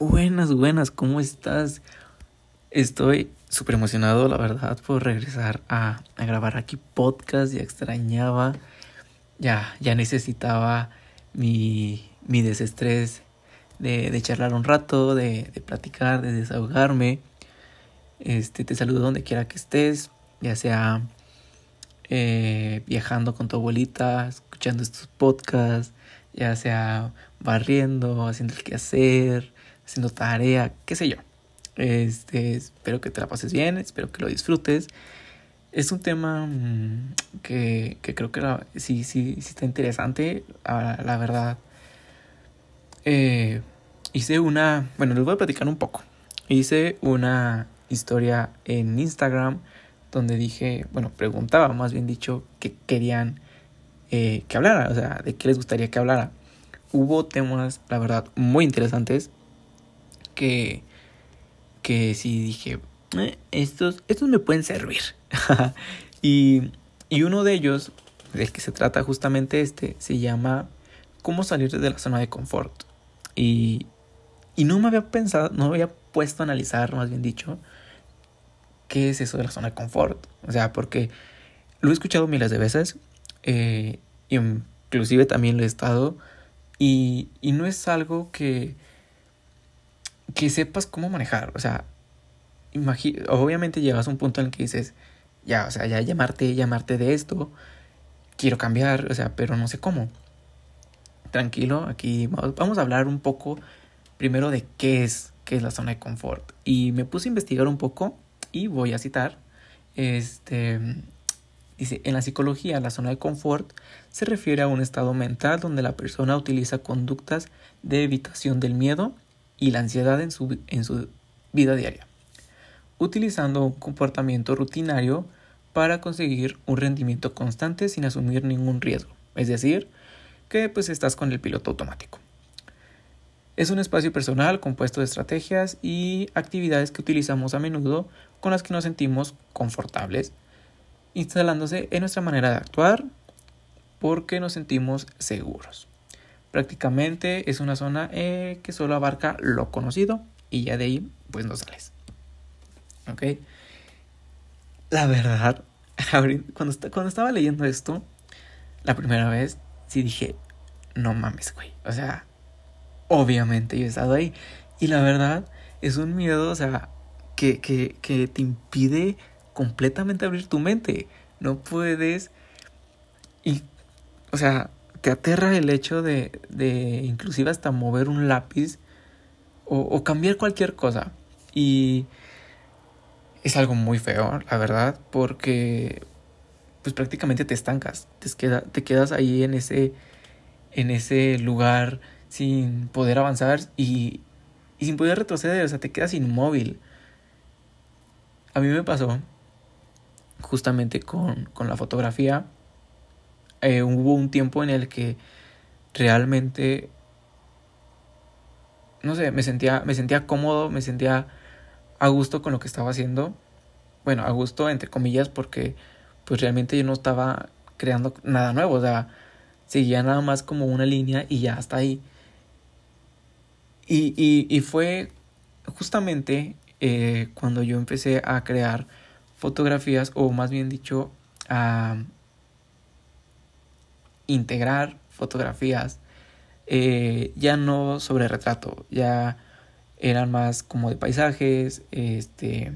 Buenas, buenas, ¿cómo estás? Estoy súper emocionado, la verdad, por regresar a, grabar aquí podcast. Ya extrañaba, ya, ya necesitaba mi, mi desestrés de, de charlar un rato, de, de, platicar, de desahogarme. Este, te saludo donde quiera que estés, ya sea eh, viajando con tu abuelita, escuchando estos podcasts, ya sea barriendo, haciendo el quehacer, haciendo tarea, qué sé yo. Este, espero que te la pases bien, espero que lo disfrutes. Es un tema mmm, que, que, creo que sí, sí, sí está interesante, la, la verdad. Eh, hice una, bueno, les voy a platicar un poco. Hice una historia en Instagram donde dije, bueno, preguntaba más bien dicho que querían eh, que hablara, o sea, de qué les gustaría que hablara. Hubo temas, la verdad, muy interesantes que, que sí dije, eh, estos, estos me pueden servir. y, y uno de ellos, del que se trata justamente este, se llama ¿Cómo salir de la zona de confort? Y, y no me había pensado, no me había puesto a analizar, más bien dicho, qué es eso de la zona de confort. O sea, porque lo he escuchado miles de veces, eh, inclusive también lo he estado, y, y no es algo que, que sepas cómo manejar. O sea, obviamente llegas a un punto en el que dices, ya, o sea, ya llamarte, llamarte de esto, quiero cambiar, o sea, pero no sé cómo. Tranquilo, aquí vamos a hablar un poco primero de qué es, qué es la zona de confort. Y me puse a investigar un poco y voy a citar, este, dice, en la psicología la zona de confort se refiere a un estado mental donde la persona utiliza conductas de evitación del miedo y la ansiedad en su, en su vida diaria, utilizando un comportamiento rutinario para conseguir un rendimiento constante sin asumir ningún riesgo, es decir, que pues estás con el piloto automático. Es un espacio personal compuesto de estrategias y actividades que utilizamos a menudo con las que nos sentimos confortables, instalándose en nuestra manera de actuar porque nos sentimos seguros. Prácticamente es una zona eh, que solo abarca lo conocido y ya de ahí pues no sales. ¿Ok? La verdad, cuando, cuando estaba leyendo esto, la primera vez, sí dije, no mames, güey. O sea, obviamente yo he estado ahí. Y la verdad, es un miedo, o sea, que, que, que te impide completamente abrir tu mente. No puedes. Y, o sea, te aterra el hecho de, de inclusive hasta mover un lápiz o, o cambiar cualquier cosa. Y es algo muy feo, la verdad, porque pues prácticamente te estancas, te, queda, te quedas ahí en ese, en ese lugar sin poder avanzar y, y sin poder retroceder, o sea, te quedas inmóvil. A mí me pasó justamente con, con la fotografía. Eh, hubo un tiempo en el que realmente, no sé, me sentía, me sentía cómodo, me sentía a gusto con lo que estaba haciendo. Bueno, a gusto entre comillas porque pues realmente yo no estaba creando nada nuevo, o sea, seguía nada más como una línea y ya hasta ahí. Y, y, y fue justamente eh, cuando yo empecé a crear fotografías, o más bien dicho, a integrar fotografías, eh, ya no sobre retrato, ya eran más como de paisajes, este,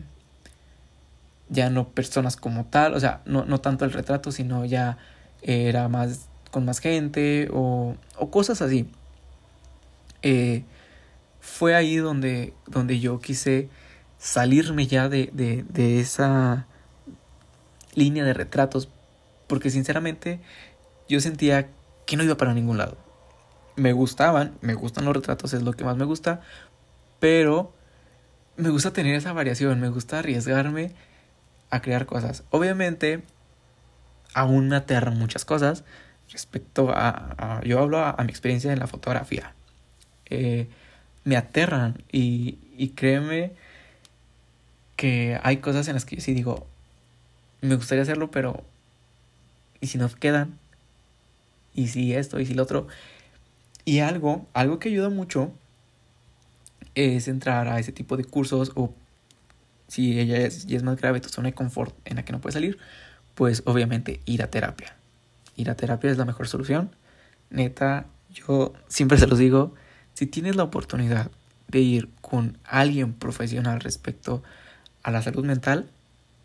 ya no personas como tal, o sea, no, no tanto el retrato, sino ya era más con más gente o, o cosas así. Eh, fue ahí donde, donde yo quise salirme ya de, de, de esa línea de retratos, porque sinceramente yo sentía que no iba para ningún lado. Me gustaban, me gustan los retratos, es lo que más me gusta, pero me gusta tener esa variación, me gusta arriesgarme a crear cosas. Obviamente, aún me aterran muchas cosas respecto a, yo hablo a, a, mi experiencia en la fotografía. Eh, me aterran y, y créeme que hay cosas en las que yo sí digo, me gustaría hacerlo, pero ¿y si no quedan? ¿Y si esto? ¿Y si lo otro? Y algo, algo que ayuda mucho es entrar a ese tipo de cursos o si ella es, es más grave tu zona de confort en la que no puedes salir, pues obviamente ir a terapia. Ir a terapia es la mejor solución. Neta, yo siempre se los digo, si tienes la oportunidad de ir con alguien profesional respecto a la salud mental,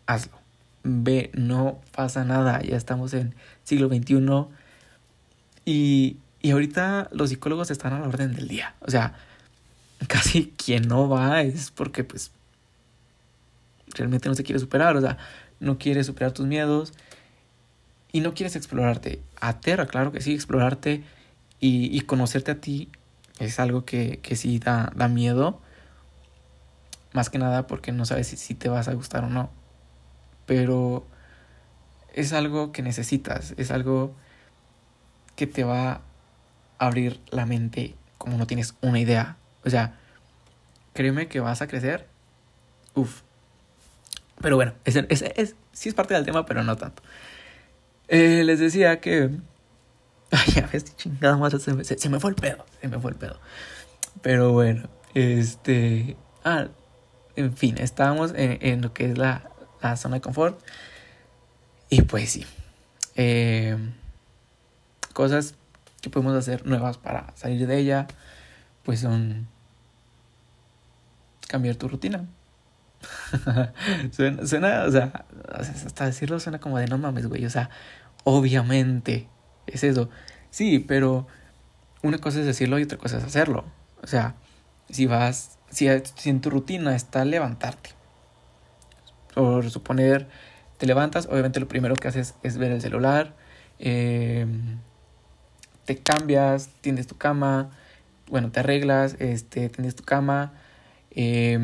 hazlo. Ve, no pasa nada, ya estamos en siglo XXI y, y ahorita los psicólogos están a la orden del día. O sea, casi quien no va es porque pues realmente no se quiere superar, o sea, no quiere superar tus miedos y no quieres explorarte. Aterra, claro que sí, explorarte y, y conocerte a ti es algo que, que sí da, da miedo. Más que nada porque no sabes si, si te vas a gustar o no. Pero es algo que necesitas, es algo que te va a abrir la mente como no tienes una idea. O sea, créeme que vas a crecer. Uf. Pero bueno, es, es, es, sí es parte del tema, pero no tanto. Eh, les decía que... Ay, ya ves, chingada madre, se me, se me fue el pedo, se me fue el pedo. Pero bueno, este... Ah, en fin, estábamos en, en lo que es la, la, zona de confort. Y pues sí. Eh, cosas que podemos hacer nuevas para salir de ella, pues son cambiar tu rutina. suena, o sea, hasta decirlo suena como de no mames, güey. O sea, obviamente es eso. Sí, pero una cosa es decirlo y otra cosa es hacerlo. O sea, si vas, si, si en tu rutina está levantarte, por suponer, te levantas, obviamente lo primero que haces es ver el celular, eh, te cambias, tienes tu cama, bueno, te arreglas, este, tienes tu cama, eh,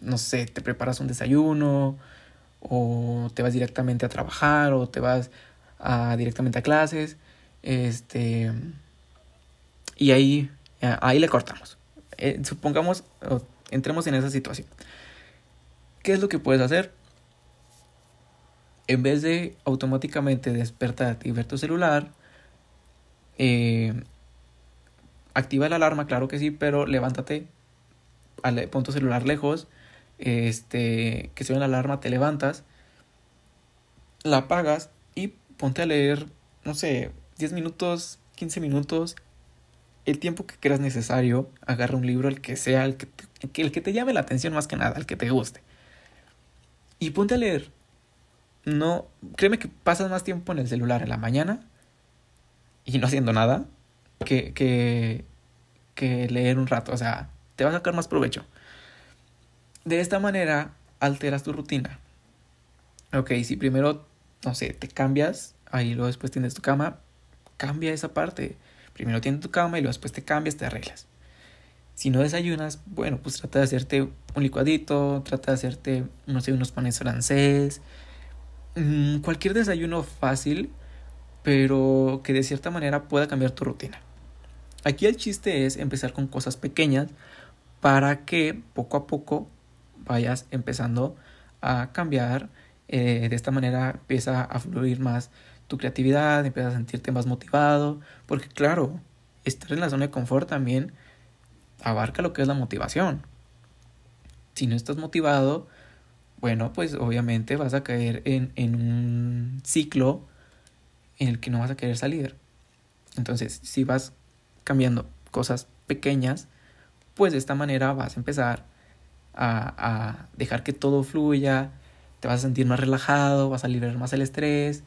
no sé, te preparas un desayuno, o te vas directamente a trabajar, o te vas a, directamente a clases, este, y ahí, ahí le cortamos. Eh, supongamos, entremos en esa situación. ¿Qué es lo que puedes hacer? En vez de automáticamente despertarte y ver tu celular, eh, activa la alarma, claro que sí, pero levántate, pon tu celular lejos, este, que suene la alarma, te levantas, la apagas y ponte a leer, no sé, 10 minutos, 15 minutos, el tiempo que creas necesario, agarra un libro, el que sea, el que, te, el que te llame la atención más que nada, el que te guste. Y ponte a leer. No, créeme que pasas más tiempo en el celular en la mañana y no haciendo nada que, que, que leer un rato. O sea, te va a sacar más provecho. De esta manera alteras tu rutina. Ok, si primero, no sé, te cambias, ahí luego después tienes tu cama, cambia esa parte. Primero tienes tu cama y luego después te cambias, te arreglas. Si no desayunas, bueno, pues trata de hacerte un licuadito, trata de hacerte, no sé, unos panes francés, mmm, cualquier desayuno fácil, pero que de cierta manera pueda cambiar tu rutina. Aquí el chiste es empezar con cosas pequeñas para que poco a poco vayas empezando a cambiar. Eh, de esta manera empieza a fluir más tu creatividad, empiezas a sentirte más motivado, porque claro, estar en la zona de confort también abarca lo que es la motivación. Si no estás motivado, bueno, pues obviamente vas a caer en, en un ciclo en el que no vas a querer salir. Entonces, si vas cambiando cosas pequeñas, pues de esta manera vas a empezar a, dejar que todo fluya, te vas a sentir más relajado, vas a liberar más el estrés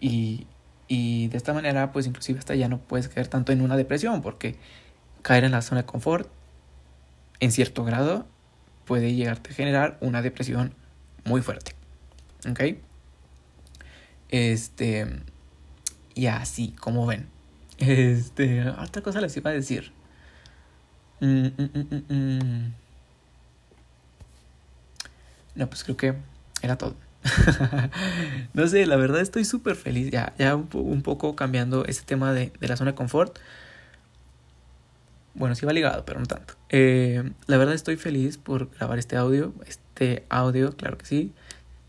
y, y de esta manera pues inclusive hasta ya no puedes caer tanto en una depresión porque caer en la zona de confort en cierto grado puede llegarte a generar una depresión muy fuerte. ¿Ok? Este. Y así, como ven. Este. Otra cosa les iba a decir. Mm, mm, mm, no, pues creo que era todo. no sé, la verdad estoy súper feliz. Ya, ya un, poco cambiando ese tema de, de la zona de confort. Bueno, sí va ligado, pero no tanto. Eh, la verdad estoy feliz por grabar este audio. Este audio, claro que sí.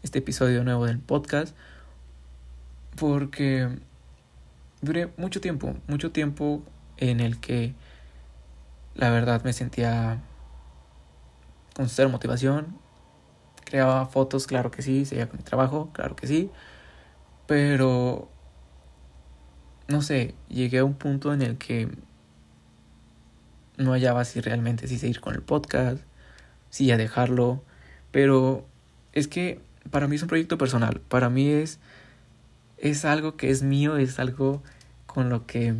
Este episodio nuevo del podcast. Porque duré mucho tiempo, mucho tiempo en el que La verdad me sentía con cero motivación. Creaba fotos, claro que sí, seguía con mi trabajo, claro que sí. Pero, no sé, llegué a un punto en el que no hallaba si realmente si seguir con el podcast, si ya dejarlo. Pero es que para mí es un proyecto personal. Para mí es, es algo que es mío, es algo con lo que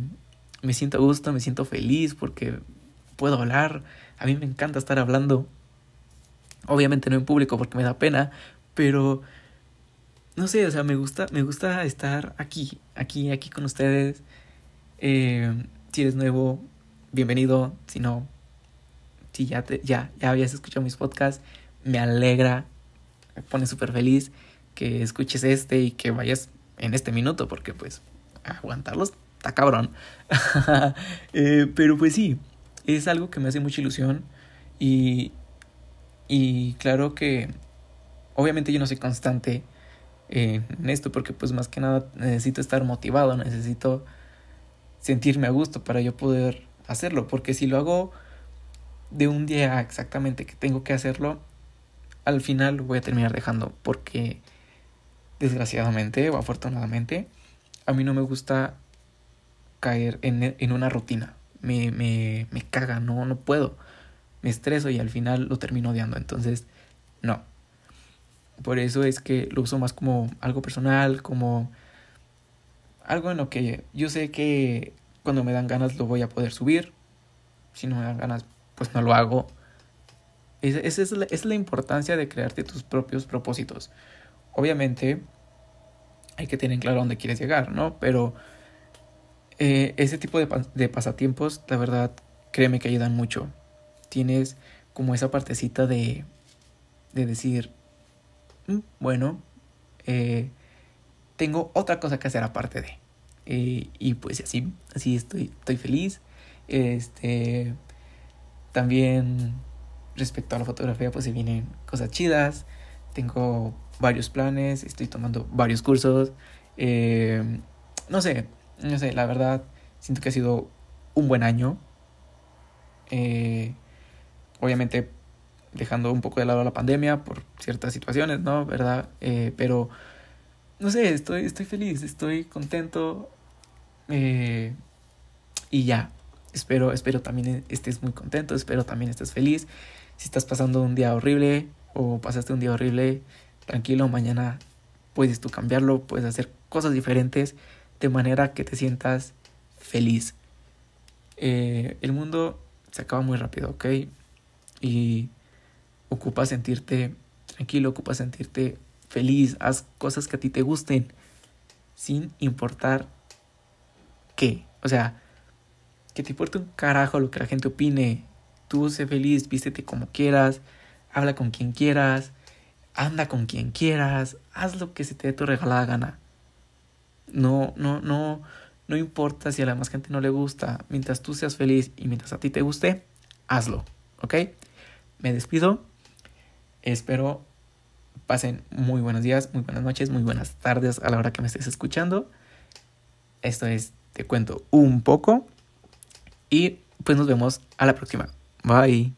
me siento a gusto, me siento feliz porque puedo hablar. A mí me encanta estar hablando. Obviamente no en público porque me da pena, pero no sé, o sea, me gusta, me gusta estar aquí, aquí, aquí con ustedes. Eh, si eres nuevo, bienvenido. Si no, si ya, te, ya, ya habías escuchado mis podcasts, me alegra, me pone súper feliz que escuches este y que vayas en este minuto, porque pues aguantarlos está cabrón. Eh, pero pues sí, es algo que me hace mucha ilusión y, y claro que obviamente yo no soy constante en esto porque pues más que nada necesito estar motivado, necesito sentirme a gusto para yo poder hacerlo, porque si lo hago de un día exactamente que tengo que hacerlo, al final lo voy a terminar dejando porque desgraciadamente o afortunadamente a mí no me gusta caer en, en una rutina. Me, me, me caga, no, no puedo. Me estreso y al final lo termino odiando. Entonces, no. Por eso es que lo uso más como algo personal, como algo en lo que yo sé que cuando me dan ganas lo voy a poder subir. Si no me dan ganas, pues no lo hago. Esa es es la importancia de crearte tus propios propósitos. Obviamente hay que tener claro dónde quieres llegar, ¿no? Pero eh, ese tipo de, de, pasatiempos, la verdad, créeme que ayudan mucho. Tienes como esa partecita de, de decir, mm, bueno, eh, tengo otra cosa que hacer aparte de. Eh, y pues así, así estoy, estoy feliz. Este, también respecto a la fotografía, pues se vienen cosas chidas. Tengo varios planes, estoy tomando varios cursos. Eh, no sé, no sé, la verdad, siento que ha sido un buen año. Eh, obviamente dejando un poco de lado la pandemia por ciertas situaciones, ¿no? ¿Verdad? Eh, pero, no sé, estoy, estoy feliz, estoy contento. Y ya, espero, espero también estés muy contento, espero también estés feliz. Si estás pasando un día horrible o pasaste un día horrible, tranquilo, mañana puedes tú cambiarlo, puedes hacer cosas diferentes de manera que te sientas feliz. Eh, el mundo se acaba muy rápido, ¿ok? Y ocupa sentirte tranquilo, ocupa sentirte feliz, haz cosas que a ti te gusten, sin importar qué. O sea, que te importe un carajo lo que la gente opine, Tú sé feliz, vístete como quieras, habla con quien quieras, anda con quien quieras, haz lo que se te dé tu regalada gana. No, no, no, no importa si a la más gente no le gusta, mientras tú seas feliz y mientras a ti te guste, hazlo, ¿ok? Me despido, espero pasen muy buenos días, muy buenas noches, muy buenas tardes a la hora que me estés escuchando. Esto es Te cuento un poco y pues nos vemos a la próxima. Bye.